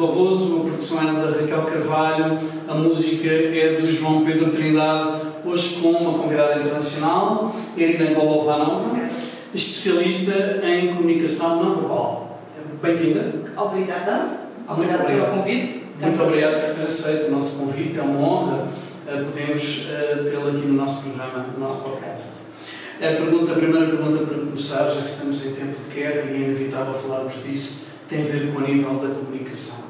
Barroso, a produção é da Raquel Carvalho, a música é do João Pedro Trindade, hoje com uma convidada internacional, Irina Golovanova, especialista em comunicação não verbal. Bem-vinda. Obrigada. Muito Obrigada pelo convite. Muito obrigado por ter aceito o nosso convite, é uma honra uh, podermos uh, tê-la aqui no nosso programa, no nosso podcast. A, pergunta, a primeira pergunta para começar, já que estamos em tempo de guerra e é inevitável falarmos disso, tem a ver com o nível da comunicação.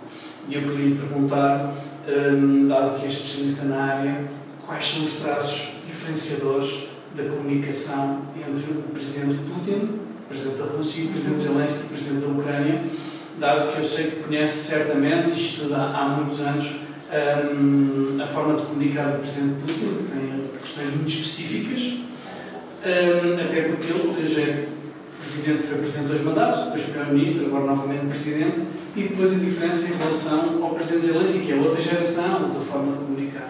E eu queria perguntar, um, dado que é especialista na área, quais são os traços diferenciadores da comunicação entre o Presidente Putin, o Presidente da Rússia, o Presidente Zelensky e o Presidente da Ucrânia, dado que eu sei que conhece certamente e estuda há muitos anos um, a forma de comunicar do Presidente Putin, que tem questões muito específicas, um, até porque ele já é presidente, foi presidente dois mandatos, depois primeiro-ministro, agora novamente presidente, e depois a diferença em relação ao presidente Zelensky, que é outra geração, outra forma de comunicar.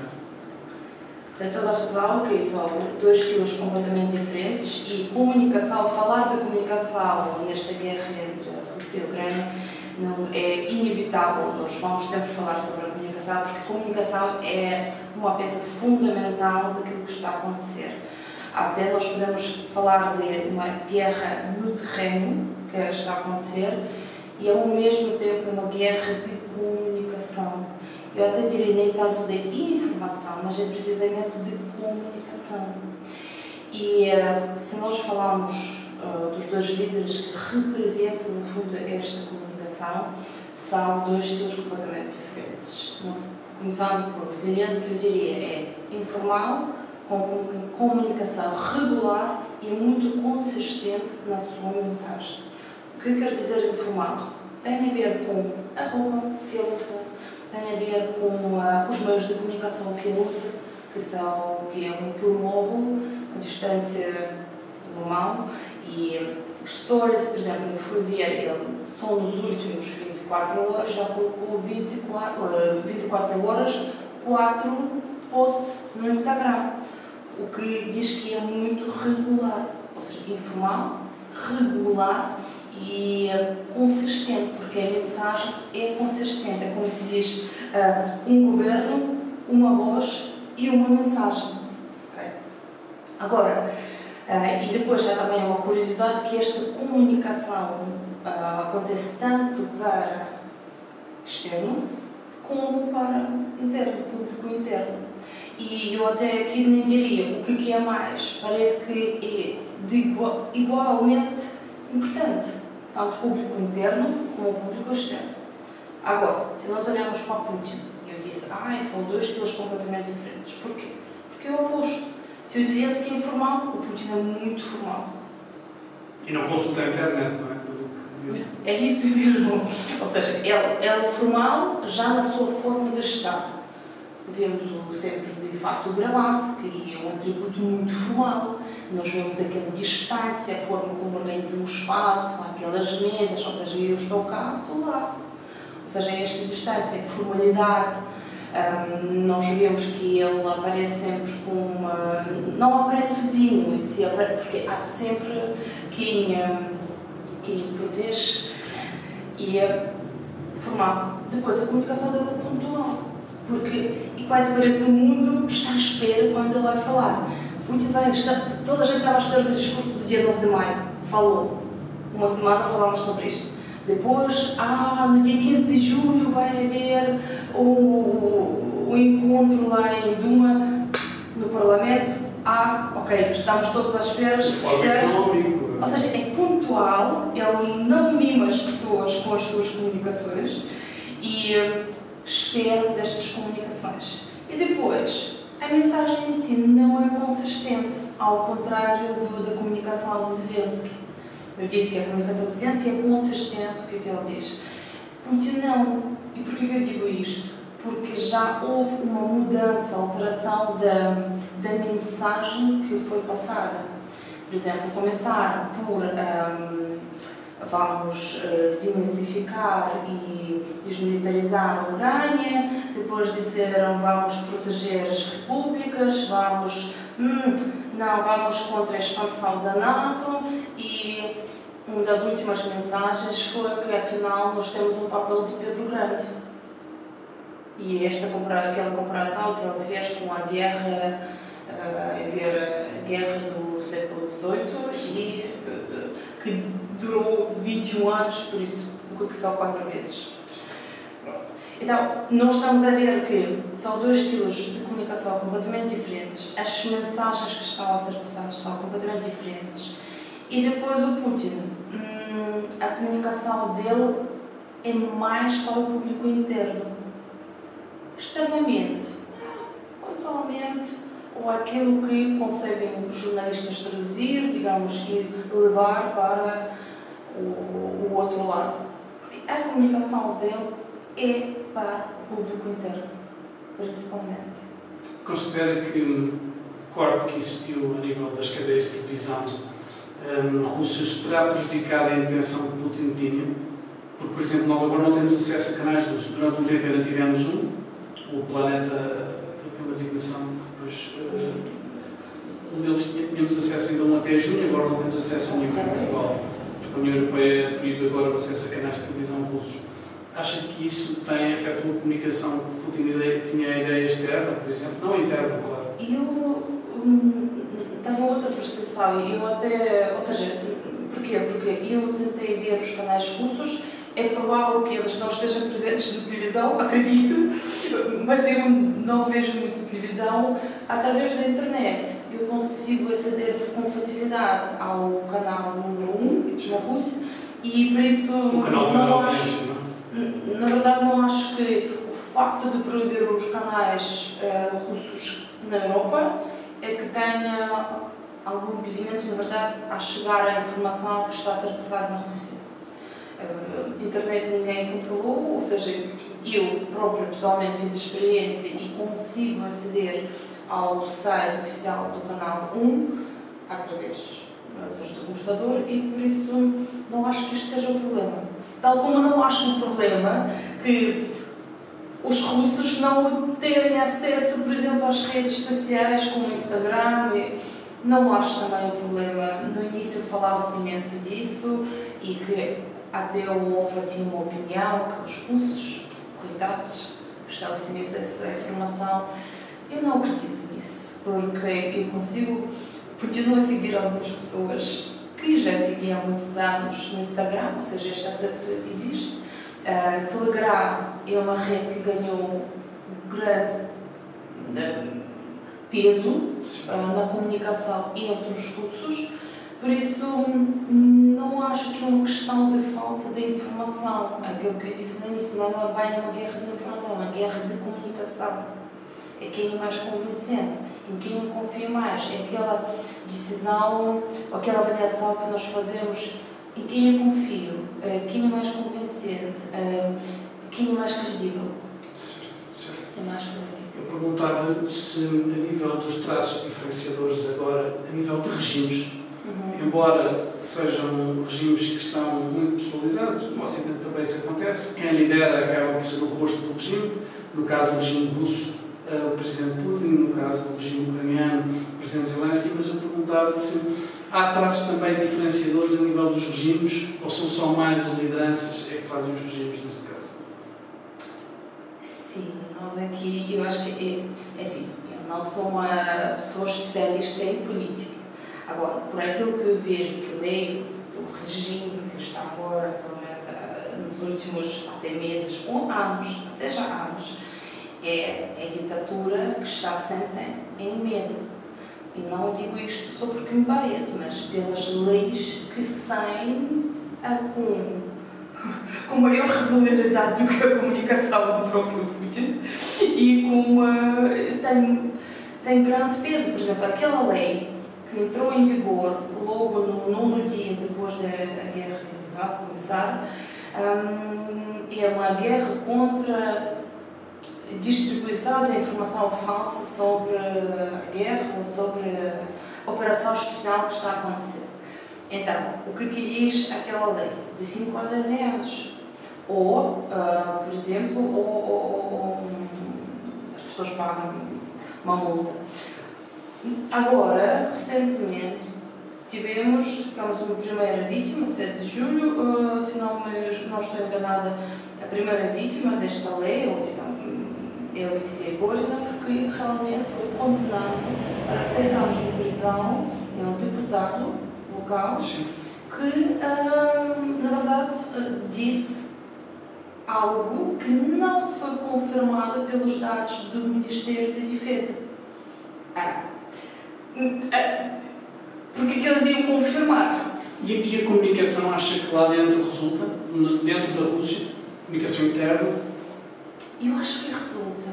Tem toda a razão, que são dois estilos completamente diferentes e comunicação, falar de comunicação nesta guerra entre a Rússia e a Ucrânia não é inevitável. Nós vamos sempre falar sobre a comunicação, porque a comunicação é uma peça fundamental daquilo que está a acontecer. Até nós podemos falar de uma guerra no terreno que está a acontecer e ao mesmo tempo uma guerra de comunicação. Eu até diria nem tanto de informação, mas é precisamente de comunicação. E uh, se nós falamos uh, dos dois líderes que representam, no fundo, esta comunicação, são dois estilos completamente diferentes. Começando por Zelensky, eu diria, é informal, com comunicação regular e muito consistente na sua mensagem. Que quero dizer informal? Tem a ver com a roupa que ele usa, tem a ver com uh, os meios de comunicação que ele usa, que são que é um telemóvel, a distância normal e os stories, por exemplo, eu fui ver ele só nos últimos 24 horas, já colocou 24, uh, 24 horas, 4 posts no Instagram o que diz que é muito regular, ou seja, informal, regular e uh, consistente, porque a mensagem é consistente, é como se diz uh, um governo, uma voz e uma mensagem. Agora, uh, e depois já também é uma curiosidade que esta comunicação acontece tanto para externo como para interno, público interno. E eu até aqui nem diria o que é mais. Parece que é de igual, igualmente importante, tanto público interno como público externo. Agora, se nós olharmos para Putin, eu disse, ah, são dois estilos completamente diferentes. Porquê? Porque é o oposto. Se o Zelensky é informal, o Putin é muito formal. E não consulta a internet, não é? É isso mesmo. Ou seja, ele é formal já na sua forma de estar vendo sempre de facto o gravado, que é um atributo muito formal. Nós vemos aquela distância, a forma como organizam o espaço, aquelas mesas, ou seja, eu estou cá, estou lá. Ou seja, esta distância, formalidade, um, nós vemos que ele aparece sempre com uma. não aparece sozinho, porque há sempre quem, quem o protege e é formal. Depois, a comunicação dele é pontual porque, e quase parece o mundo que está à espera quando ele vai falar. Muito bem, está, toda a gente estava à espera do discurso do dia 9 de maio. Falou. Uma semana falámos sobre isto. Depois, ah, no dia 15 de julho vai haver o, o encontro lá em Duma, no Parlamento. Ah, ok, estamos todos à espera. espera. Ou seja, é pontual, ele não mima as pessoas com as suas comunicações e espero destas comunicações. E depois, a mensagem em si não é consistente, ao contrário do, da comunicação do Zelensky. Eu disse que a comunicação do Zelensky é consistente, o que é que ele diz? Putin não. E porquê que eu digo isto? Porque já houve uma mudança, alteração da, da mensagem que foi passada. Por exemplo, começaram por um, vamos uh, e desmilitarizar a Ucrânia, depois disseram vamos proteger as repúblicas, vamos, hum, não, vamos contra a expansão da NATO e uma das últimas mensagens foi que afinal nós temos um papel de Pedro Grande. E esta aquela comparação que ele fez com a guerra, a guerra, guerra do século XVIII e que durou 21 anos, por isso o que são quatro vezes. Pronto. Então, nós estamos a ver que são dois estilos de comunicação completamente diferentes, as mensagens que estão a ser passadas são completamente diferentes. E depois o Putin, hum, a comunicação dele é mais para o público interno. Externamente, pontualmente, ou aquilo que conseguem os jornalistas traduzir, digamos, e levar para o, o outro lado. Porque a comunicação dele é para o público interno, principalmente. Considera que o corte que existiu a nível das cadeias de televisão um, russas terá prejudicado a intenção que Putin tinha? Porque, por exemplo, nós agora não temos acesso a canais russos. Durante um tempo ainda tivemos um, o Planeta, que tem uma designação depois. Uh, um deles tínhamos acesso ainda um até junho, agora não temos acesso a nenhum em Portugal. A União Europeia proíbe agora o acesso a canais de televisão russos. Acha que isso tem efeito na comunicação que Putin tinha a ideia externa, por exemplo? Não interna, claro. Eu hum, tenho outra percepção. Eu até. Ou seja, porquê? Porque eu tentei ver os canais russos. É provável que eles não estejam presentes na televisão, acredito, mas eu não vejo muita televisão através da internet. Eu consigo aceder com facilidade ao canal número 1 um, na Rússia e por isso o canal não acho na verdade, não acho que o facto de proibir os canais uh, russos na Europa é que tenha algum impedimento, na verdade, a chegar à informação que está a ser passada na Rússia. Uh, internet ninguém cancelou, ou seja, eu próprio pessoalmente fiz a experiência e consigo aceder ao site oficial do canal 1 através seja, do computador e por isso não acho que isto seja um problema. Tal como não acho um problema que os russos não terem acesso, por exemplo, às redes sociais como o Instagram. Não acho também um problema. No início falava-se imenso disso e que até houve assim uma opinião que os russos, coitados, estavam sem acesso à informação. Eu não acredito nisso, porque eu consigo, continuo a seguir algumas pessoas que já segui há muitos anos no Instagram, ou seja, este acesso existe. Uh, Telegram é uma rede que ganhou grande uh, peso uh, na comunicação entre os cursos, por isso não acho que é uma questão de falta de informação. Aquilo que eu disse no início, não é bem uma guerra de informação, é uma guerra de comunicação é quem é mais convincente, em quem eu confio mais, é aquela decisão, aquela avaliação que nós fazemos, em quem eu confio, é quem é mais convincente, é quem é mais credível. Certo, certo. É mais credível. Eu perguntava se, a nível dos traços diferenciadores agora, a nível de regimes, uhum. embora sejam regimes que estão muito pessoalizados, no Ocidente também isso acontece, quem lidera acaba por ser o rosto do regime, no caso do regime russo, o Presidente Putin, no caso do regime ucraniano, o Presidente Zelensky, mas eu perguntava-te se há traços também diferenciadores a nível dos regimes ou são só mais as lideranças é que fazem os regimes neste caso? Sim, nós aqui, eu acho que é, é assim, eu não sou uma pessoa especialista em política. Agora, por aquilo que eu vejo, que leio, o regime que está agora, pelo menos ah, nos últimos até meses ou anos, até já anos, é a ditadura que está assente em medo. E não digo isto só porque me parece, mas pelas leis que saem a com, com maior regularidade do que a comunicação do próprio Putin e com uma, tem, tem grande peso. Por exemplo, aquela lei que entrou em vigor logo no nono dia depois da guerra começar, hum, é uma guerra contra distribuição da informação falsa sobre a guerra ou sobre a operação especial que está a acontecer. Então, o que que diz aquela lei? De 5 a 10 anos. Ou, uh, por exemplo, ou, ou, ou, as pessoas pagam uma multa. Agora, recentemente, tivemos, tivemos uma primeira vítima, 7 de julho, uh, se não, não estou enganada, a primeira vítima desta lei, ou digamos, Alexei Gorinov, que realmente foi condenado para 7 anos de prisão, é um deputado local, Sim. que, na verdade, uh, disse algo que não foi confirmado pelos dados do Ministério da Defesa. Ah. Ah. Porque que eles iam confirmar? E, e a comunicação acha que lá dentro resulta? Dentro da Rússia? Comunicação interna? Eu acho que resulta.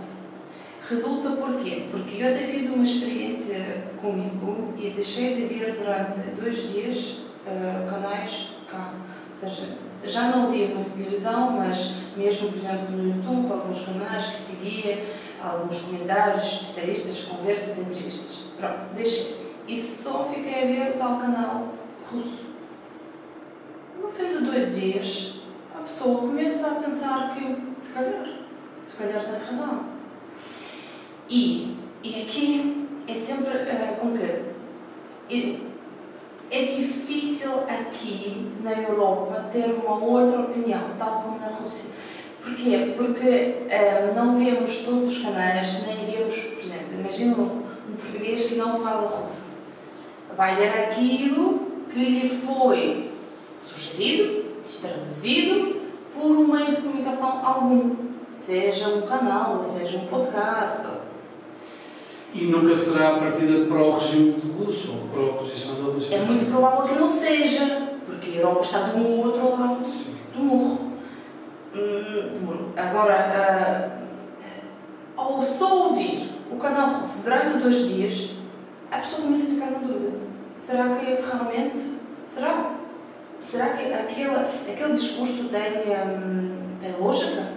Resulta porquê? Porque eu até fiz uma experiência comigo e deixei de ver durante dois dias uh, canais cá. Ou seja, já não via muita televisão, mas mesmo, por exemplo, no YouTube, alguns canais que seguia, alguns comentários, especialistas, conversas, entrevistas. Pronto, deixei. E só fiquei a ver o tal canal russo. No fim de dois dias, a pessoa começa a pensar que, se calhar, se calhar tem razão. E, e aqui é sempre uh, com que é difícil aqui na Europa ter uma outra opinião, tal como na Rússia. Porquê? Porque uh, não vemos todos os canais, nem vemos, por exemplo, imagina um, um português que não fala russo. Vai ler aquilo que lhe foi sugerido, traduzido por um meio de comunicação algum, seja um canal, seja um podcast. E nunca será a partida para o regime do russo ou para a oposição da Rússia? É muito provável que não seja, porque a Europa está do outro lado do murro. Hum, agora, uh, ao só ouvir o canal russo durante dois dias, a pessoa começa a ficar na dúvida. Será que realmente? Será? Será que aquele, aquele discurso tem, um, tem lógica?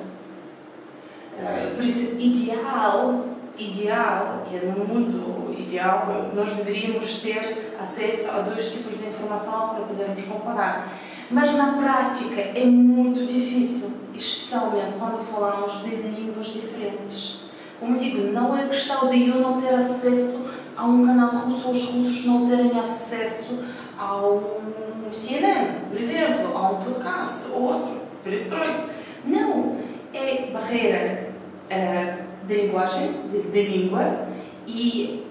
Uh, por isso, ideal, ideal, e no mundo ideal, nós deveríamos ter acesso a dois tipos de informação para podermos comparar. Mas na prática é muito difícil, especialmente quando falamos de línguas diferentes. Como digo, não é questão de eu não ter acesso a um canal russo ou os russos não terem acesso a um CNN, por exemplo, a um podcast ou outro, perestroika. Não, é barreira uh, de linguagem, de, de língua e,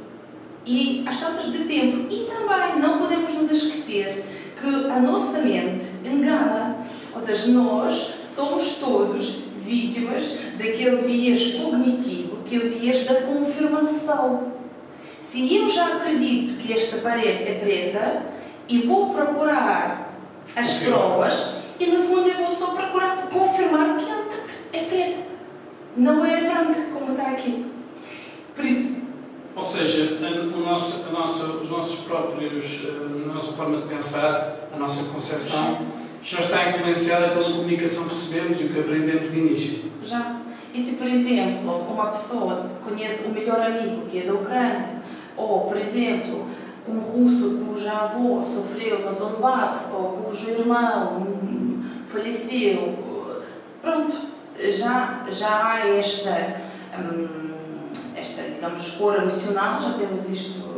e as taxas de tempo. E também não podemos nos esquecer que a nossa mente engana. Ou seja, nós somos todos vítimas daquele viés cognitivo, aquele viés da confirmação. Se eu já acredito que esta parede é preta e vou procurar as provas, e no fundo eu vou só procurar confirmar que ela é. Não é branca, como está aqui. Por isso. Ou seja, a, nosso, a nossa, os nossos próprios, a nossa forma de pensar, a nossa concepção, já está influenciada pela comunicação que recebemos e o que aprendemos de início. Já. E se, por exemplo, uma pessoa conhece o melhor amigo que é da Ucrânia, ou, por exemplo, um russo cujo avô sofreu no Donbass, ou cujo irmão faleceu, pronto, já, já há esta, hum, esta, digamos, cor emocional, já temos isto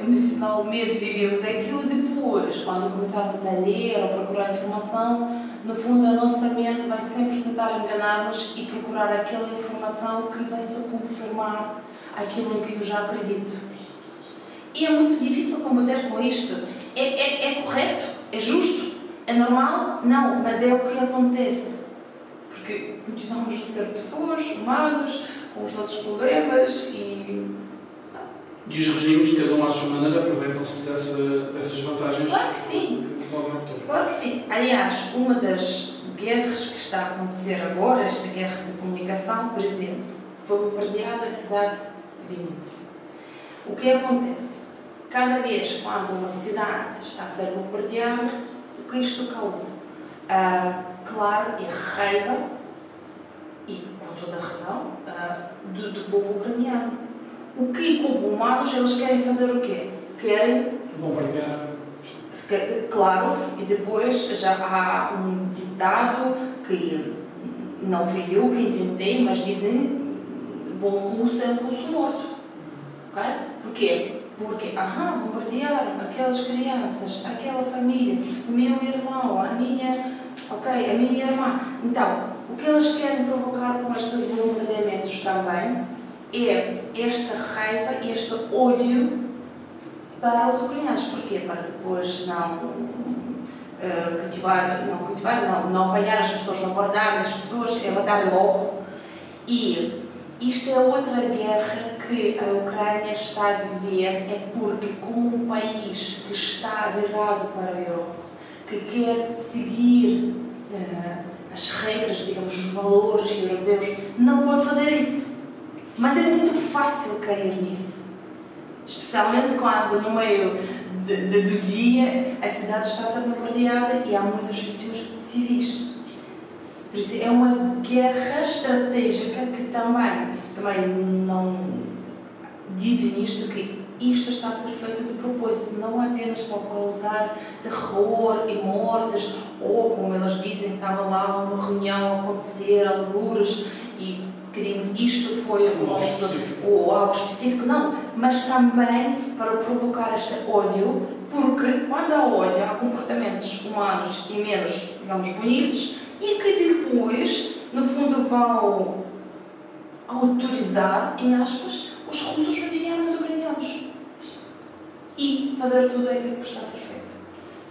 emocionalmente, vivemos aquilo depois, quando começarmos a ler ou procurar informação, no fundo a nossa mente vai sempre tentar enganar-nos e procurar aquela informação que vai só confirmar aquilo que eu já acredito. E é muito difícil combater com isto. É, é, é correto? É justo? É normal? Não, mas é o que acontece. Porque continuamos a ser pessoas, humanos, com os nossos problemas e. E os regimes, cada um à sua maneira, aproveitam-se dessa, dessas vantagens Claro que sim. Claro que sim. Aliás, uma das guerras que está a acontecer agora, esta guerra de comunicação, por exemplo, foi bombardeada a cidade de Vinícius. O que acontece? Cada vez quando uma cidade está a ser bombardeada, o que isto causa? Ah, claro, é raiva, toda a razão, ah, do, do povo ucraniano. O que, como humanos, eles querem fazer o quê? Querem Bombardear. Claro, e depois já há um ditado que não fui eu que inventei, mas dizem bom russo é um russo morto. ok? Porquê? Porque, aham, bombardearam aquelas crianças, aquela família, o meu irmão, a minha, ok, a minha irmã. Então, o que eles querem provocar com estes bombardeamentos também é esta raiva, este ódio para os ucranianos. Porquê? Para depois não uh, cultivar, não cultivar, não, não apanhar as pessoas, não guardar as pessoas, é matar logo. E isto é outra guerra que a Ucrânia está a viver, é porque, como um país que está virado para a Europa, que quer seguir uh, as regras, digamos, os valores europeus, não pode fazer isso. Mas é muito fácil cair nisso. Especialmente quando, no meio de, de, do dia, a cidade está a ser bombardeada e há muitas vítimas civis. Por isso é uma guerra estratégica que também, isso também não dizem isto, que isto está a ser feito de propósito, não apenas para causar terror e mortes, ou como elas dizem, estava lá uma reunião a acontecer, algures, e queríamos isto foi um algo específico. ou algo específico, não, mas também para provocar este ódio, porque quando há ódio, há comportamentos humanos e menos, digamos, bonitos, e que depois, no fundo, vão autorizar, em aspas, os russos e fazer tudo aquilo que está a ser feito.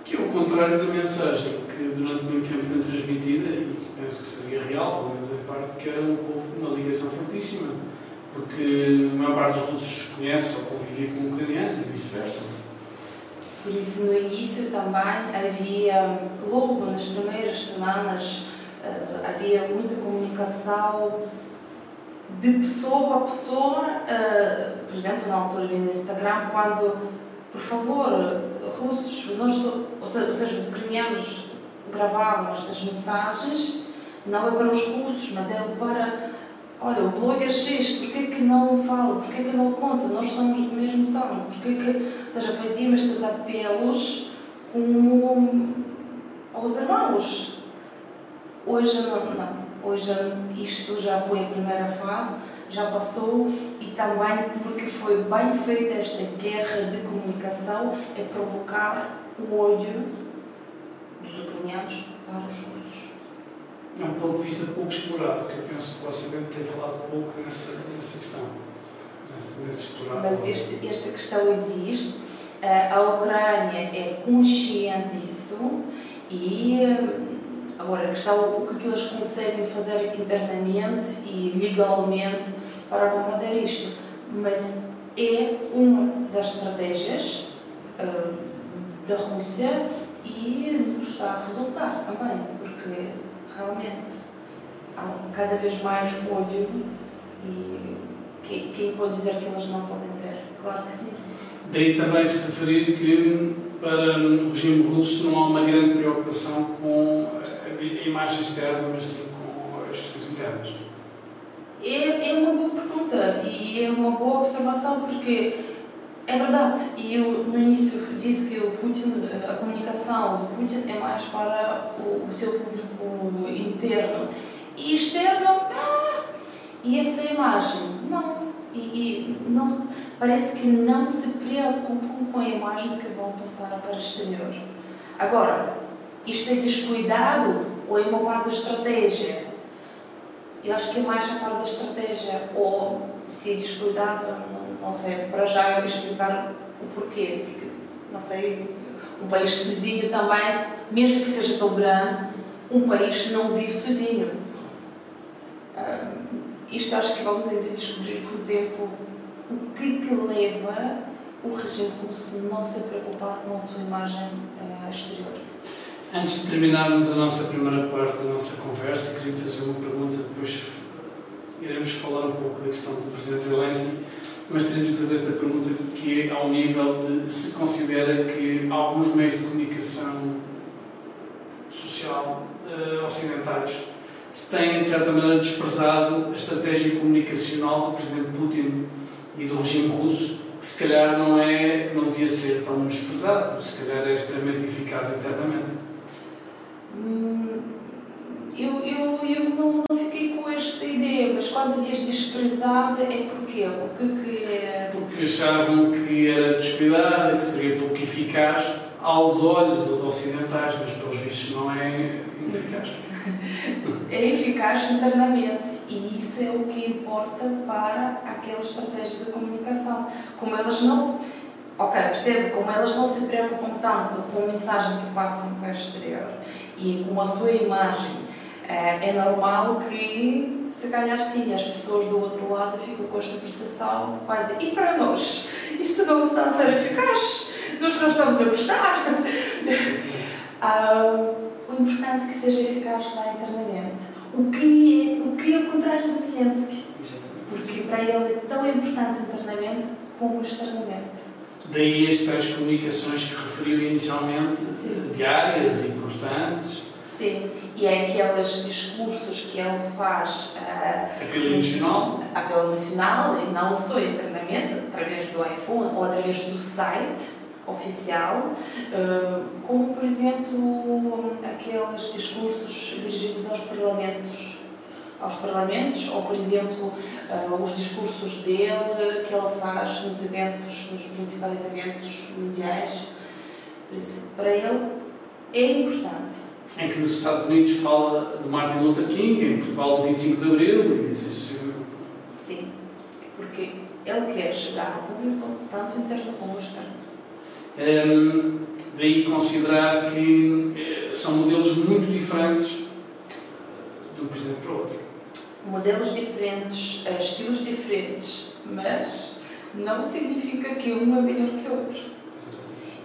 Que é o contrário da mensagem que durante muito tempo foi transmitida e que penso que seria real, pelo menos em parte, que era um povo com uma ligação fortíssima, porque a maior parte dos russos conhece ou convivia com ucranianos e vice-versa. Por isso, no início também havia, logo nas primeiras semanas, eh, havia muita comunicação de pessoa a pessoa, uh, por exemplo, na altura no Instagram, quando, por favor, russos, nós, ou seja, os ucranianos gravavam estas mensagens, não é para os russos, mas é para, olha, o blogger X, porquê que não fala, porquê que não conta, nós somos do mesmo sangue, porquê que, ou seja, fazíamos estes apelos como aos irmãos. Hoje não, não. Hoje isto já foi a primeira fase, já passou também porque foi bem feita esta guerra de comunicação é provocar o ódio dos ucranianos para os russos. É um ponto de vista pouco explorado, que eu penso que o Ocidente tem falado pouco nessa, nessa questão. Nesse, nesse Mas este, esta questão existe, a Ucrânia é consciente disso e Agora, a questão o que eles conseguem fazer internamente e legalmente para combater isto. Mas é uma das estratégias uh, da Rússia e está a resultar também, porque realmente há cada vez mais ódio e quem, quem pode dizer que eles não podem ter? Claro que sim. Daí também se referir que para o regime russo não há uma grande preocupação com a imagem externa, mas sim com as questões internas? É, é uma boa pergunta e é uma boa observação porque é verdade. E eu no início disse que o Putin, a comunicação do Putin é mais para o, o seu público interno e externo. Ah, e essa imagem não. E, e não parece que não se preocupam com a imagem que vão passar para o exterior. Agora, isto é descuidado ou é uma parte da estratégia? Eu acho que é mais a parte da estratégia. Ou se é descuidado, não, não sei. Para já eu explicar o porquê. Porque, não sei, um país sozinho também, mesmo que seja tão grande, um país não vive sozinho. isto acho que vamos ainda descobrir com o tempo o que, que leva o regime russo não se preocupar com a sua imagem uh, exterior. Antes de terminarmos a nossa primeira parte da nossa conversa, queria fazer uma pergunta, depois iremos falar um pouco da questão do Presidente Zelensky, mas queria fazer esta pergunta que é ao nível de se considera que alguns meios de comunicação social uh, ocidentais se têm, de certa maneira, desprezado a estratégia comunicacional do Presidente Putin e do regime russo, que se calhar não é, não devia ser tão desprezado, porque se calhar é extremamente eficaz internamente. Hum, eu, eu, eu não, não fiquei com esta ideia, mas quando diz desprezado é porque o que, que é. Porque achavam que era descuidada, que seria pouco eficaz aos olhos ocidentais, mas pelos vistos não é eficaz. É eficaz internamente e isso é o que importa para aquela estratégia de comunicação. Como elas não. Ok, percebo, como elas não se preocupam tanto com a mensagem que passam para o exterior e com a sua imagem, eh, é normal que, se calhar, sim, as pessoas do outro lado ficam com esta percepção, quase, e para nós? Isto não está a ser eficaz? Nós não estamos a gostar? ah, o importante é que seja eficaz lá internamente. O que é o, que é o contrário do Zelensky? Porque para ele é tão importante internamente como externamente. Daí as três comunicações que referiu inicialmente, Sim. diárias e constantes. Sim, e é aqueles discursos que ele faz uh, apelo emocional. Apelo emocional, e não só internamente, através do iPhone ou através do site oficial, uh, como por exemplo aqueles discursos dirigidos aos parlamentos aos parlamentos, ou por exemplo uh, os discursos dele que ele faz nos eventos, nos principais eventos mundiais. Por isso, para ele é importante. Em que nos Estados Unidos fala de Martin Luther King, em Portugal do 25 de Abril, e assim Sim, porque ele quer chegar ao público tanto interno como externo. Um, daí considerar que eh, são modelos muito diferentes de um presidente para o outro modelos diferentes, eh, estilos diferentes, mas não significa que um é melhor que o outro.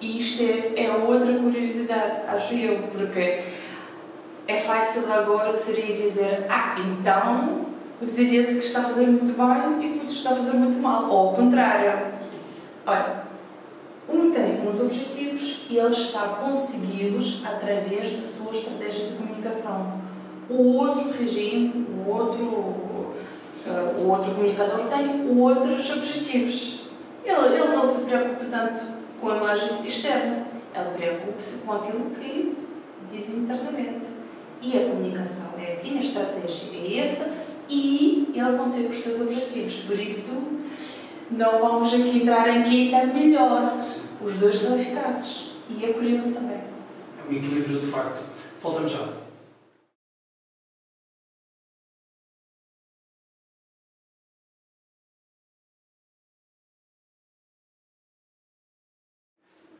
E isto é, é outra curiosidade, acho eu, porque é fácil agora seria dizer, ah, então o Zelensky está a fazer muito bem e Putin está a fazer muito mal, ou ao contrário. Olha, um tem uns objetivos e ele está a consegui-los através da sua estratégia de comunicação o outro regime, o outro, uh, o outro comunicador tem outros objetivos. Ele, ele não se preocupa tanto com a imagem externa, ele preocupa-se com aquilo que diz internamente. E a comunicação é assim, a estratégia é essa, e ele consegue os seus objetivos. Por isso, não vamos aqui entrar em quem está melhor. Os dois são eficazes. E é curioso também. É um equilíbrio de facto. Voltamos já.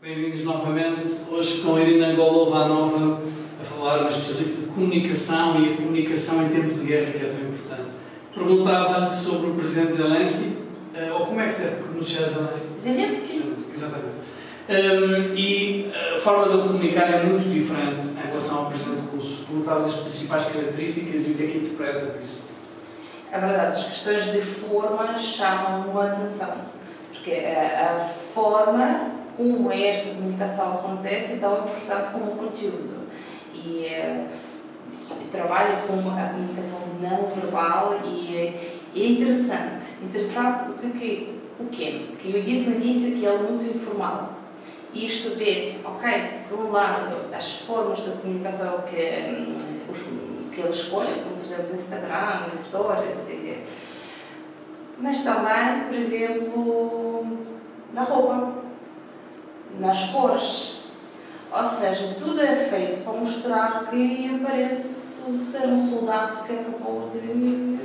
Bem-vindos novamente. Hoje com a Irina Golovanova a falar, uma especialista de comunicação e a comunicação em tempo de guerra, que é tão importante. Perguntava-lhe sobre o presidente Zelensky, uh, ou como é que se deve pronunciar Zelensky? Zelensky. Exatamente. Um, e a forma de comunicar é muito diferente em relação ao presidente russo. Perguntava-lhe as principais características e o que é que interpreta disso. É verdade, as questões de forma chamam a atenção, porque a, a forma como esta comunicação acontece tão importante como o conteúdo. E é, trabalho com a comunicação não verbal e é, é interessante. Interessante o que, o quê? Que eu disse no início que é muito informal. E isto vê-se, ok, por um lado, as formas de comunicação que, hum, que ele escolhe, como por exemplo no Instagram, no Stories, e, mas também, por exemplo, na roupa nas cores. Ou seja, tudo é feito para mostrar que eu pareço ser um soldado que acabou de,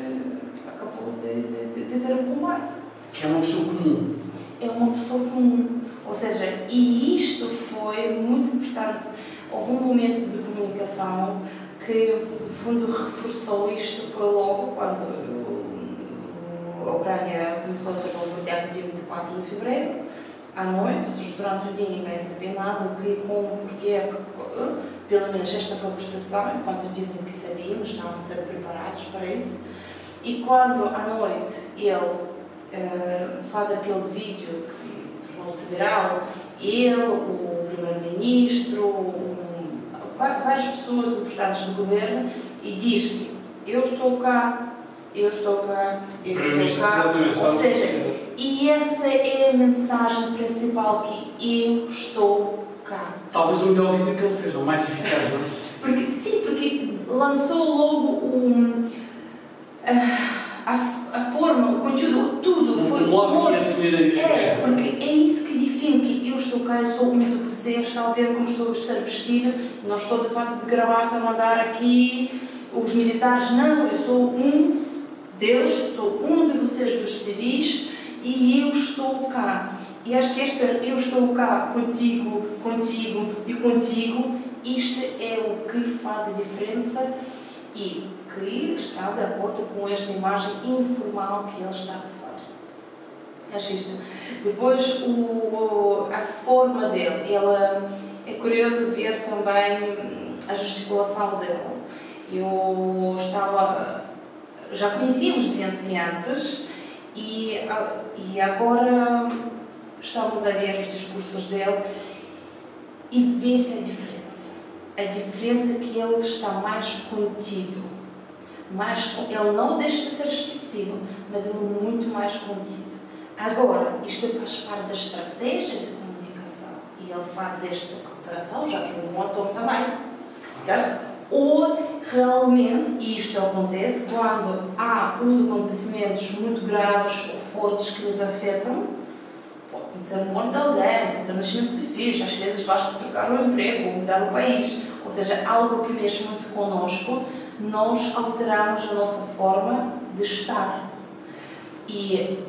acabou de, de, de ter um combate. É uma pessoa comum. É uma pessoa comum. Ou seja, e isto foi muito importante. Houve um momento de comunicação que, no fundo, reforçou isto. Foi logo quando a Ucrânia começou a ser bombardeada no dia 24 de fevereiro à noite, ou seja, durante o dia ninguém sabia nada, o que, como, porquê, pelo menos esta foi a percepção, enquanto dizem que sabiam, estavam a ser preparados para isso. E quando à noite ele uh, faz aquele vídeo que tornou-se viral, ele, o primeiro-ministro, um, várias pessoas importantes do governo, e diz que eu estou cá, eu estou cá, eu estou cá. Ou seja, e essa é a mensagem principal que eu estou cá. Talvez o melhor vídeo que ele fez, o mais eficaz, não é? Porque, sim, porque lançou logo um, a, a forma, o conteúdo, tudo foi. O modo que é definir a É, porque é isso que define que eu estou cá, eu sou um de vocês, está a ver como estou a ser vestido, não estou de fato de gravata a mandar aqui os militares, não, eu sou um deles, sou um de vocês dos civis e eu estou cá. E acho que esta eu estou cá contigo, contigo e contigo, isto é o que faz a diferença e que está de acordo com esta imagem informal que ele está a passar. Acho isto. Depois, o, a forma dele, é curioso ver também a gesticulação dele. Eu estava, já conhecíamos de antes e, e agora estamos a ver os discursos dele e vê-se a diferença. A diferença é que ele está mais contido. Mais, ele não deixa de ser expressivo, mas ele é muito mais contido. Agora, isto faz parte da estratégia de comunicação e ele faz esta alteração, já que um ator também. Certo? Ou realmente, e isto acontece quando há os acontecimentos muito graves ou fortes que nos afetam, pode ser a morte de alguém, pode ser o nascimento de filhos, às vezes basta trocar o emprego ou mudar o país, ou seja, algo que mexe muito connosco, nós alteramos a nossa forma de estar. E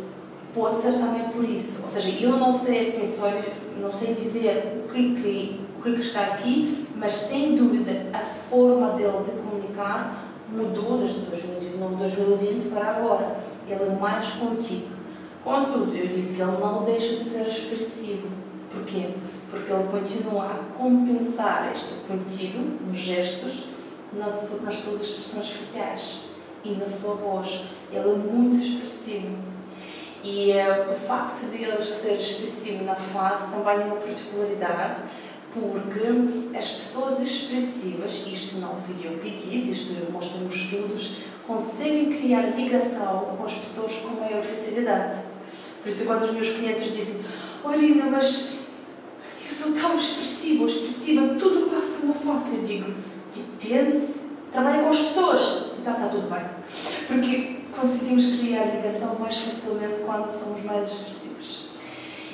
pode ser também por isso, ou seja, eu não sei assim, só, não sei dizer o que, que, o que, que está aqui, mas sem dúvida a forma dele de comunicar mudou desde 2019, 2020 para agora. Ele é mais contigo. Contudo, eu disse que ele não deixa de ser expressivo. Porquê? Porque ele continua a compensar este contido nos gestos, nas, nas suas expressões faciais e na sua voz. Ele é muito expressivo. E uh, o facto de ele ser expressivo na fase também é uma particularidade porque as pessoas expressivas, isto não fui eu que disse, isto mostram os estudos, conseguem criar ligação com as pessoas com maior facilidade. Por isso, quando os meus clientes dizem, Orina, mas eu sou tão expressiva, expressiva, tudo passa na face, eu digo, depende, trabalha com as pessoas, então está tudo bem. Porque conseguimos criar ligação mais facilmente quando somos mais expressivos.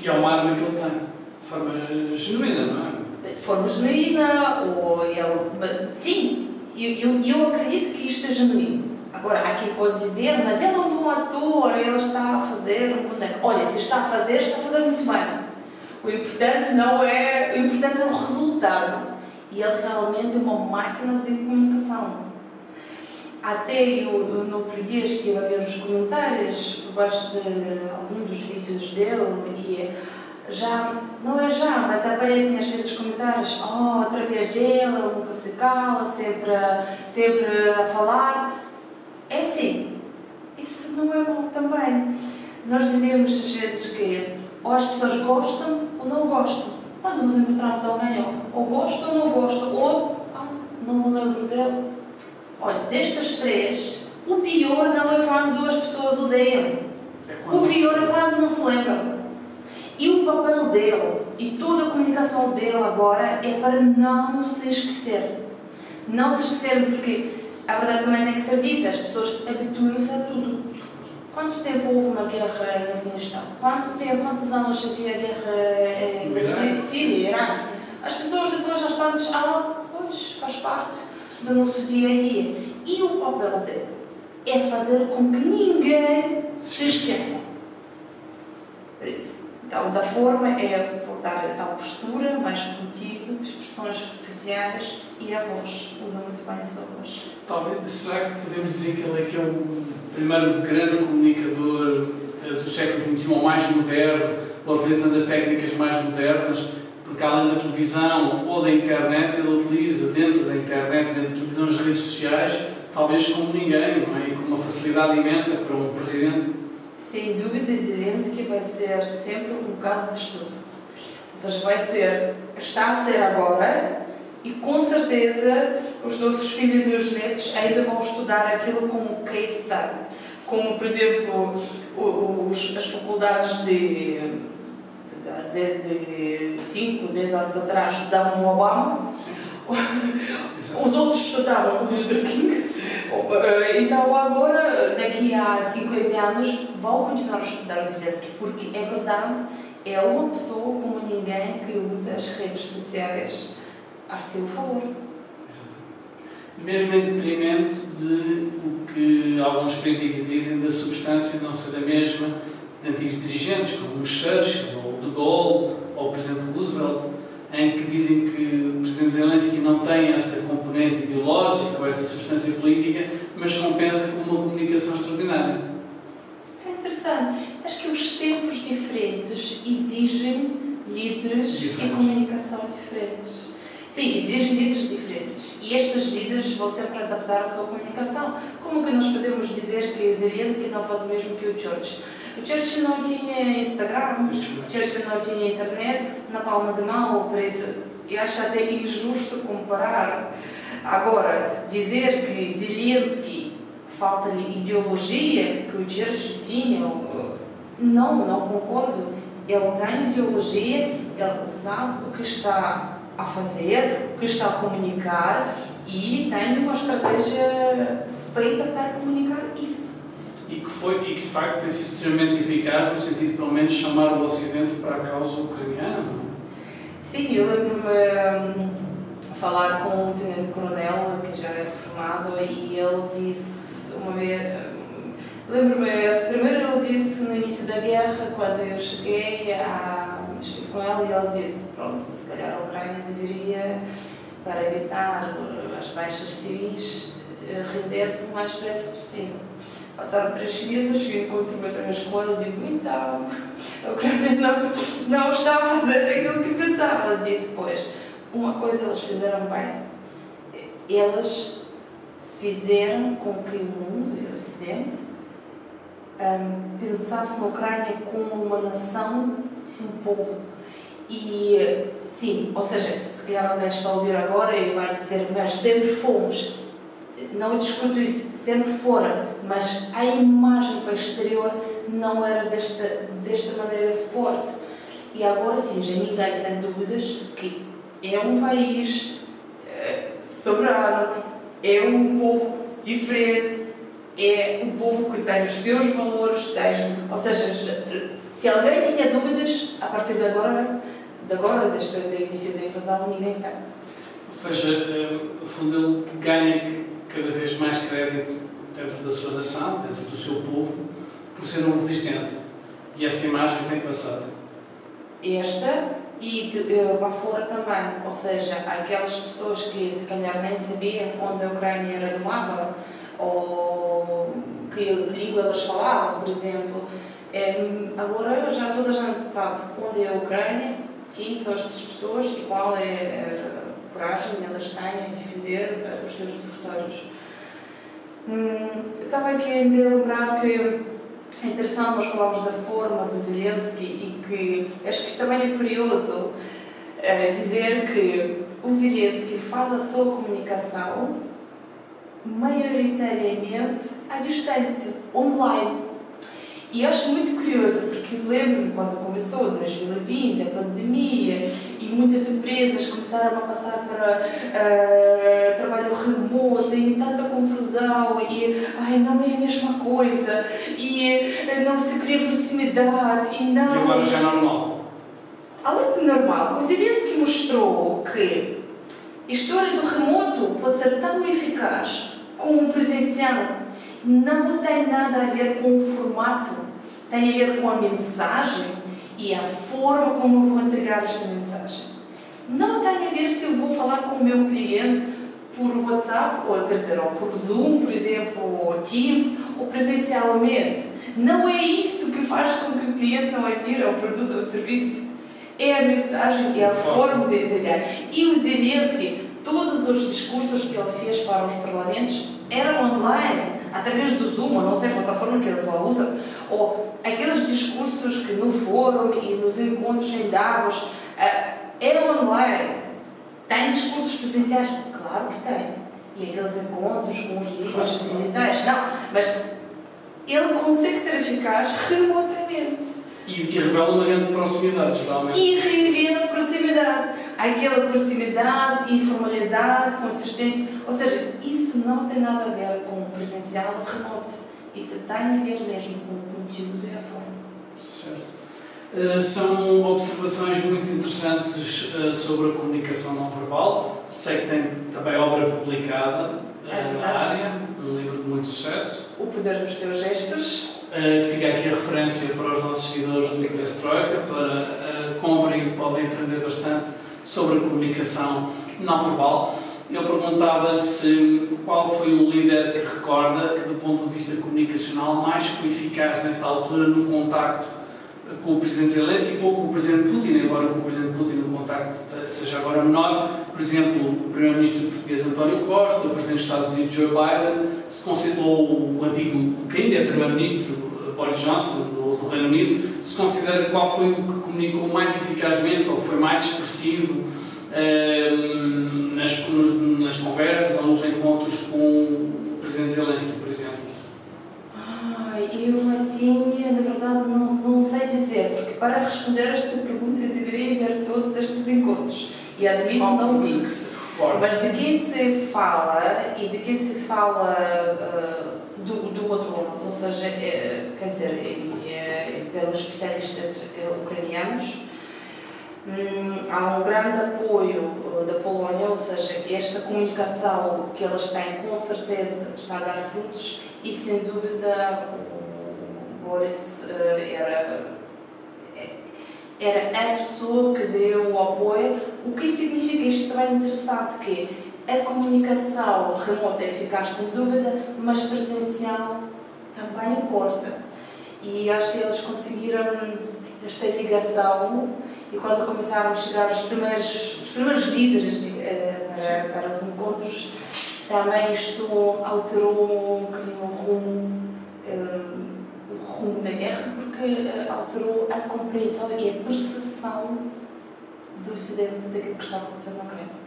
E é uma arma que ele tem, de forma genuína, não é? Forma genuína, ou ele. Sim, eu, eu, eu acredito que isto é genuíno. Agora, há quem pode dizer, mas ele é um bom ator, ele está a fazer um boneco. Olha, se está a fazer, está a fazer muito bem. O importante não é. O importante é o resultado. E ele realmente é uma máquina de comunicação. Até eu, no outro dia, estive a ver os comentários por baixo de algum dos vídeos dele e já, não é já, mas aparecem às vezes comentários, oh, outra vez ele, nunca se cala, sempre, sempre a falar. É assim, isso não é bom também. Nós dizemos às vezes que ou as pessoas gostam ou não gostam. Quando nos encontramos alguém, ou gosto ou não gosto, ou ah, não me lembro dele. Olha, destas três, o pior não é quando as pessoas odeiam. É o pior é quando não se lembram. E o papel dele e toda a comunicação dele agora é para não se esquecer. Não se esquecer, porque a verdade também tem que ser dita, as pessoas habituam-se a tudo. Quanto tempo houve uma guerra em Afeganistão? Quanto tempo, quantos anos havia a guerra em Síria, Iraque? As pessoas depois já estão a ah, pois, faz parte do nosso dia a dia. E o papel dele é fazer com que ninguém se esqueça. Por isso, então, da forma é voltar tal postura, mais contido, expressões faciais e a voz. Usa muito bem a sua voz. Talvez, será que podemos dizer que ele é que é o primeiro grande comunicador eh, do século XXI, ou mais moderno, utilizando as técnicas mais modernas? Porque além da televisão ou da internet, ele utiliza dentro da internet, dentro da televisão, as redes sociais, talvez como ninguém, não é? e com uma facilidade imensa para um presidente sem dúvida, Zelensky vai ser sempre um caso de estudo. Ou seja, vai ser, está a ser agora, e com certeza os nossos filhos e os netos ainda vão estudar aquilo como case study. Como, por exemplo, os, as faculdades de, de 5, 10 anos atrás estudavam o Obama. Os outros estudavam o Luther King, então agora, daqui a 50 anos, vão continuar a estudar o Zelensky, porque é verdade, é uma pessoa como ninguém que usa as redes sociais a seu favor. Mesmo em detrimento de o que alguns críticos dizem da substância não ser a mesma de antigos dirigentes, como o Churchill, ou de Gaulle, ou o Presidente Roosevelt, em que dizem que o Presidente Zelensky não tem essa componente ideológica ou essa substância política, mas compensa com uma comunicação extraordinária. É interessante. Acho que os tempos diferentes exigem líderes Diferentes. e comunicação diferentes. Sim, exigem líderes diferentes. E estes líderes vão sempre adaptar a sua comunicação. Como que nós podemos dizer que o Zelensky não faz o mesmo que o Churchill? O Churchill não tinha Instagram, o Churchill não tinha internet na palma de mão, por isso eu acho até injusto comparar. Agora, dizer que Zelensky falta-lhe ideologia que o Churchill tinha, não, não concordo. Ele tem ideologia, ele sabe o que está a fazer, o que está a comunicar e tem uma estratégia feita para comunicar isso. E que, foi, e que de facto tem sido extremamente eficaz no sentido de, pelo menos, chamar o Ocidente para a causa ucraniana. é? Sim, eu lembro-me hum, falar com um tenente-coronel que já é reformado e ele disse uma vez. hum, Lembro-me, primeiro ele disse no início da guerra, quando eu cheguei, a, estive com ele e ele disse: Pronto, se calhar a Ucrânia deveria, para evitar uh, as baixas civis, uh, render-se o mais depressa possível. Passaram três meses, fui encontro-me outra vez com ele e digo: Então, a Ucrânia não, não está a fazer aquilo que pensava. Ele disse: Pois, uma coisa eles fizeram bem, eles fizeram com que o mundo e o Ocidente hum, pensasse na Ucrânia como uma nação, assim, um povo. E sim, ou seja, se calhar alguém está a ouvir agora e vai dizer, mas sempre fomos. Não discuto isso, sempre fora, mas a imagem para o exterior não era desta, desta maneira forte. E agora sim, já ninguém tem dúvidas que é um país soberano, é um povo diferente, é um povo que tem os seus valores, tem, ou seja, se alguém tinha dúvidas, a partir de agora, de agora, deste do início da invasão, ninguém tem. Ou seja, eh, no fundo, ganha cada vez mais crédito dentro da sua nação, dentro do seu povo, por ser um resistente. E essa imagem tem passado. Esta e eh, lá fora também, ou seja, aquelas pessoas que se calhar nem sabiam onde a Ucrânia era do mapa, ou que, língua elas falavam, por exemplo. Em, agora já toda a gente sabe onde é a Ucrânia, quem são estas pessoas e qual é coragem elas têm em defender eh, os seus territórios. Hum, eu estava aqui a lembrar que é interessante nós falarmos da forma do Zelensky e que acho que também é curioso eh, dizer que o Zelensky faz a sua comunicação maioritariamente à distância, online. E acho muito curioso, porque lembro-me quando começou 2020, a pandemia, muitas empresas começaram a passar para eh, trabalho remoto e tanta confusão, e ai, não é a mesma coisa, e eh, não se cria proximidade, e não. E agora já é normal. Além do normal, o Zelensky mostrou que a história do remoto pode ser tão eficaz como o presencial. Não tem nada a ver com o formato, tem a ver com a mensagem e a forma como eu vou entregar esta mensagem. Não tem a ver se eu vou falar com o meu cliente por WhatsApp, ou quer dizer, ou por Zoom, por exemplo, ou Teams, ou presencialmente. Não é isso que faz com que o cliente não adira ao produto ou serviço é a mensagem, é a forma de entregar. E o Zelensky, todos os discursos que ele fez para os parlamentos eram online, através do Zoom, ou não sei a plataforma que eles lá usam, ou aqueles discursos que no fórum e nos encontros em Davos eh, eram online. Tem discursos presenciais? Claro que tem. E aqueles encontros com os líderes ocidentais? Não, mas ele consegue ser eficaz remotamente. E, e revela uma grande proximidade, geralmente. E revela proximidade. aquela proximidade, informalidade, consistência. Ou seja, isso não tem nada a ver com o presencial ou remoto. Isso tem a ver mesmo com o conteúdo e a forma. Certo. Uh, são observações muito interessantes uh, sobre a comunicação não verbal. Sei que tem também obra publicada uh, é na área, um livro de muito sucesso. O Poder dos Seus Gestos. fica aqui a referência para os nossos seguidores do Nicolas Troika, para comprem, podem aprender bastante sobre a comunicação não verbal. Ele perguntava se qual foi o líder que recorda que, do ponto de vista comunicacional, mais foi eficaz nesta altura no contacto com o Presidente Zelensky ou com o Presidente Putin, embora com o Presidente Putin o contacto seja agora menor. Por exemplo, o Primeiro-Ministro português António Costa, o Presidente dos Estados Unidos Joe Biden, se considerou o antigo, que ainda é Primeiro-Ministro, Boris Johnson, do, do Reino Unido, se considera qual foi o que comunicou mais eficazmente ou foi mais expressivo Nas, nas conversas ou nos encontros com o Presidente Zelensky, por exemplo? Ah, eu, assim, na verdade, não, não sei dizer, porque para responder esta pergunta eu deveria ver todos estes encontros. E admito oh, não vi. Mas de quem se fala e de quem se fala uh, do, do outro lado, ou seja, é, quer dizer, é, é, pelos especialistas ucranianos, Hum, há um grande apoio uh, da Polónia, ou seja, esta comunicação que elas têm com certeza está a dar frutos e sem dúvida o Boris uh, era, era a pessoa que deu o apoio, o que significa isto também é interessante que a comunicação remota é eficaz sem dúvida, mas presencial também importa. E acho que eles conseguiram esta ligação e quando começaram a chegar os primeiros, os primeiros líderes de, uh, para, para os encontros, também isto alterou um bocadinho o rumo, uh, o rumo da guerra, porque uh, alterou a compreensão e a percepção do Ocidente daquilo que está acontecendo na Ucrânia.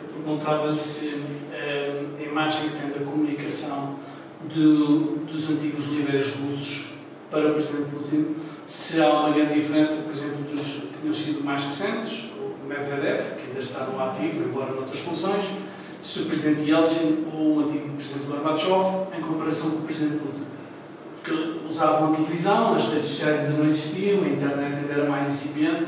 Eu perguntava-lhe se a imagem que tem da comunicação do, dos antigos líderes russos para o Presidente Putin, se há uma grande diferença, por exemplo, dos tinham sido mais recentes, o Medvedev, que ainda está no ativo, embora noutras funções, se o Presidente Yeltsin ou o antigo Presidente Gorbachev, em comparação com o Presidente Putin. Porque usavam a televisão, as redes sociais ainda não existiam, a internet ainda era mais incipiente.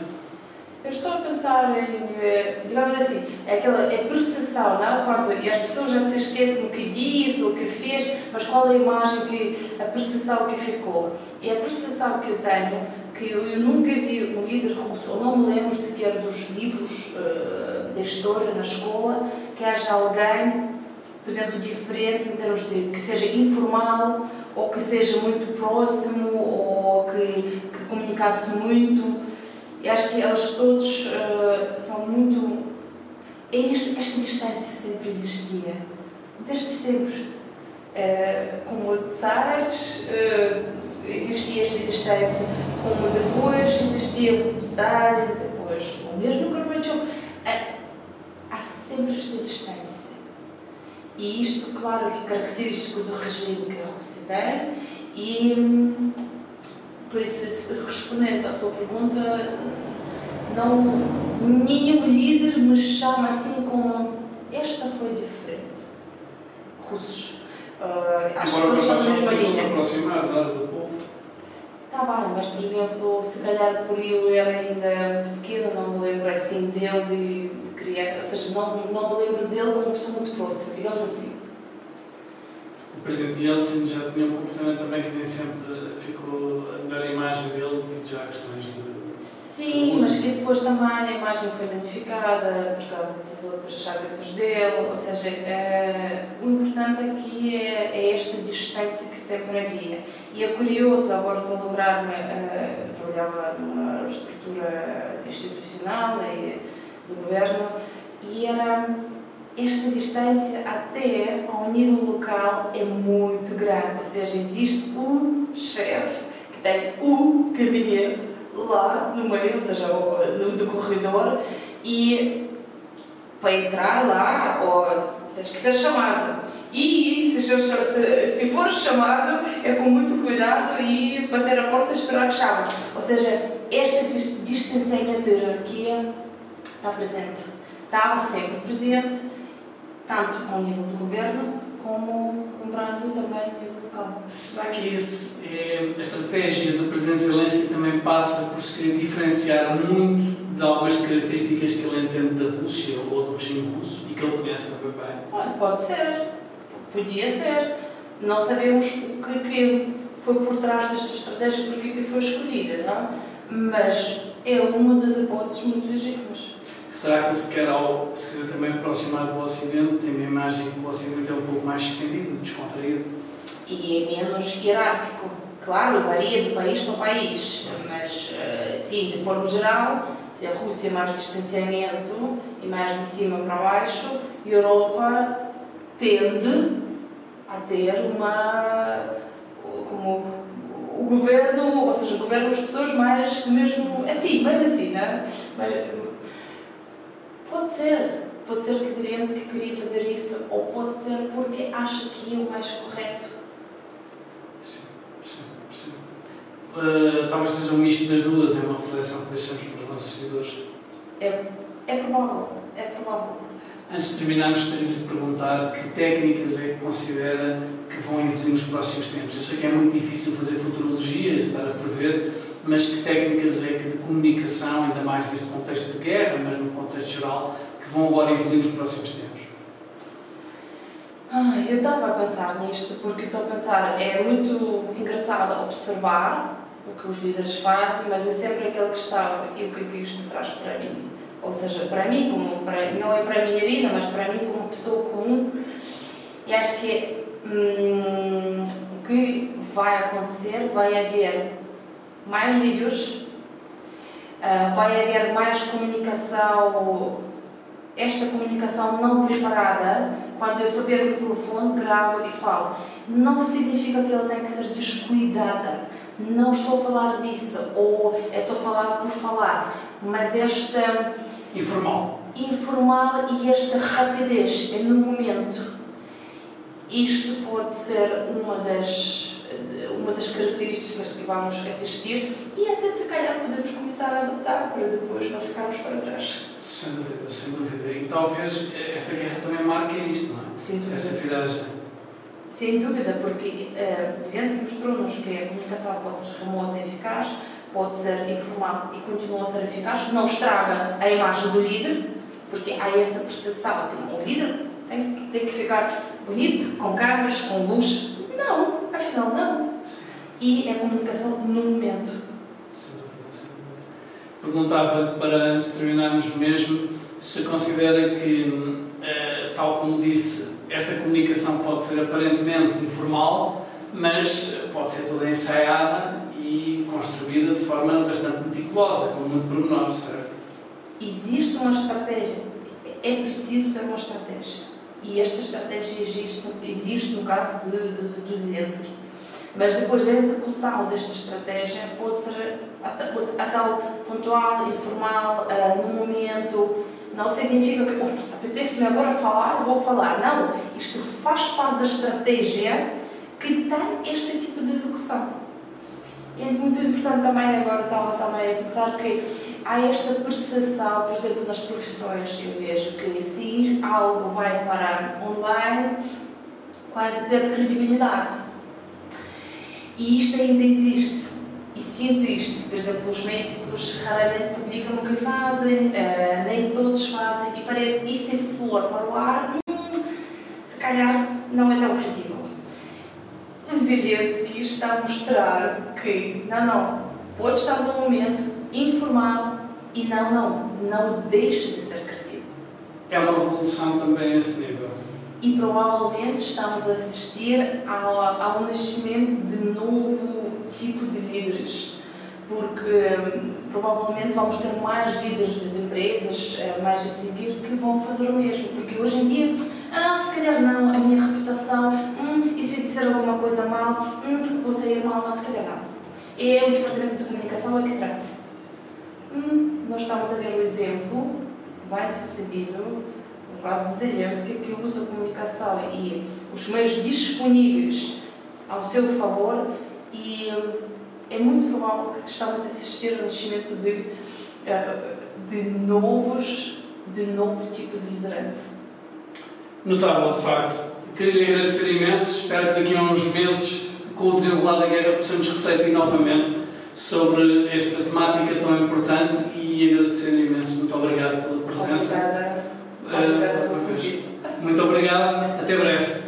Eu estou a pensar em, eh, digamos assim, é aquela é percepção, não? Quando, e as pessoas já se esquecem o que disse, o que fez, mas qual é a imagem que, a percepção que ficou. E a percepção que eu tenho que eu, eu, nunca vi um líder russo, ou não me lembro sequer dos livros uh, da história na escola, que haja alguém, por exemplo, diferente em termos de que seja informal, ou que seja muito próximo, ou que, que comunicasse muito. E acho que elas todos uh, são muito. Esta, esta distância sempre existia, desde sempre. Uh, como o Tsares, existia esta distância, como depois existia a publicidade, depois o mesmo Gorbachev. Há sempre esta distância. E isto, claro, que é característico do regime que a Rússia e hum, por isso, respondendo à sua pergunta, não, nenhum líder me chama assim como esta foi diferente. Russos. Uh, acho Agora, que são se aproximar do povo. Está bem, mas por exemplo, se calhar por eu era ainda muito pequena, não me lembro assim dele de, de criar, ou seja, não, não me lembro dele como uma pessoa muito próxima, digamos assim. O presidente Yeltsin já tinha um comportamento também que nem sempre ficou a melhor imagem dele devido já a questões de Sim, mas que depois também a imagem foi danificada por causa dos outros hábitos dele, ou seja, é, o importante aqui é, é, esta distância que sempre havia. E é curioso, agora estou a lembrar-me, é, trabalhava numa estrutura institucional e do governo, e era esta distância até ao nível local é muito grande, ou seja, existe um chefe que tem o gabinete lá no meio, ou seja, no, do corredor, e para entrar lá, ou tens que ser chamado. E se, se, se for chamado, é com muito cuidado e bater a porta e esperar que chame. Ou seja, este distanciamento da hierarquia está presente. Estava sempre presente, tanto ao nível do governo, como lembrando também local. Será que esse, é, a estratégia do Presidente Zelensky também passa por se querer diferenciar muito de algumas características que ele entende da Rússia ou do regime russo e que ele conhece também bem? Olha, pode ser, podia ser. Não sabemos o que, que foi por trás desta estratégia, porque que foi escolhida, não? mas é uma das hipóteses muito legítimas. Será que se quer, ao, se quer também aproximar do Ocidente, tem uma imagem que o Ocidente é um pouco mais estendido, descontraído? E é menos hierárquico. Claro, varia de país para país, mas, eh, sim, de forma geral, se a Rússia mais distanciamento e mais de cima para baixo, a Europa tende a ter uma. como o governo, ou seja, governam as pessoas mais mesmo assim, mais assim, não é? Pode ser. Pode ser que Zelensky queria fazer isso, ou pode ser porque acha que é o mais correto. Sim, sim, sim. Uh, talvez seja um misto das duas, é uma reflexão que deixamos para os nossos seguidores. É, é provável, é provável. Antes de terminarmos, tenho de perguntar que técnicas é que considera que vão evoluir nos próximos tempos. Eu sei que é muito difícil fazer futurologia, estar a prever, mas que técnicas é que de comunicação, ainda mais neste contexto de guerra, mas no contexto geral, que vão agora evoluir nos próximos tempos? Ah, eu estava a pensar nisto porque estou a pensar, é muito engraçado observar o que os líderes fazem, mas é sempre aquela questão e o que é que isto traz para mim. Ou seja, para mim, como para, não é para a minha vida, mas para mim como pessoa comum, e acho que hum, o que vai acontecer, vai haver mais vídeos, uh, vai haver mais comunicação, esta comunicação não preparada, quando eu souber o telefone, gravo e falo. Não significa que ela tem que ser descuidada. Não estou a falar disso, ou é só falar por falar, mas esta. Informal. Informal e esta rapidez é no momento. Isto pode ser uma das uma das características que vamos assistir e até se calhar podemos começar a adotar para depois não ficarmos para trás. Sem dúvida, sem dúvida. E talvez esta guerra também marque isto, não é? Sem dúvida. Essa viragem. Sem dúvida, porque uh, Zelensky mostrou-nos que a comunicação pode ser remota e eficaz, pode ser informal e continua a ser eficaz, não estraga a imagem do líder, porque há essa percepção que o líder tem, tem que ficar bonito, com câmeras, com luz. Não, afinal não. E é comunicação no momento. Perguntava para, antes de terminarmos mesmo, se considera que, eh, tal como disse, esta comunicação pode ser aparentemente informal, mas pode ser toda ensaiada e construída de forma bastante meticulosa, com muito pormenor, certo? Existe uma estratégia. É preciso ter uma estratégia. E esta estratégia existe, existe no caso de, de, de, do Zelensky. Mas depois da execução desta estratégia pode ser a, a, a tal pontual, informal, uh, no momento. Não significa que oh, apetece-me agora falar, vou falar. Não, isto faz parte da estratégia que tem este tipo de execução. É muito importante também, agora estava também a pensar que há esta percepção, por exemplo, nas profissões, eu vejo que se algo vai para online, quase perde credibilidade. E isto ainda existe. E sinto isto. Por exemplo, os médicos raramente publicam o que fazem, uh, nem todos fazem, e parece que se for para o ar, hum, se calhar não é tão credível. O Zelensky está a mostrar que, não, não, pode estar num momento informal e não, não, não deixe de ser credível. É uma revolução também a esse nível. E provavelmente estamos a assistir ao, ao nascimento de novo tipo de líderes, porque hum, provavelmente vamos ter mais líderes das empresas, eh, mais a seguir, que vão fazer o mesmo, porque hoje em dia, ah, se calhar não, a minha reputação, hum, e se eu disser alguma coisa mal, hum, vou sair mal, não, se calhar não. É o departamento de comunicação é que trata. Hum, nós estamos a ver o exemplo bem sucedido, no caso de Zelensky, que usa a comunicação e os meios disponíveis ao seu favor e hum, é muito provável que estamos a assistir ao nascimento de, uh, de novos, de novo tipo de liderança. Notável, de facto. Queria agradecer imenso. Espero que daqui a uns meses, com o desenrolar da guerra, possamos refletir novamente sobre esta temática tão importante e agradecer imenso. Muito obrigado pela presença. Obrigada. Convite. Muito obrigado. Até breve.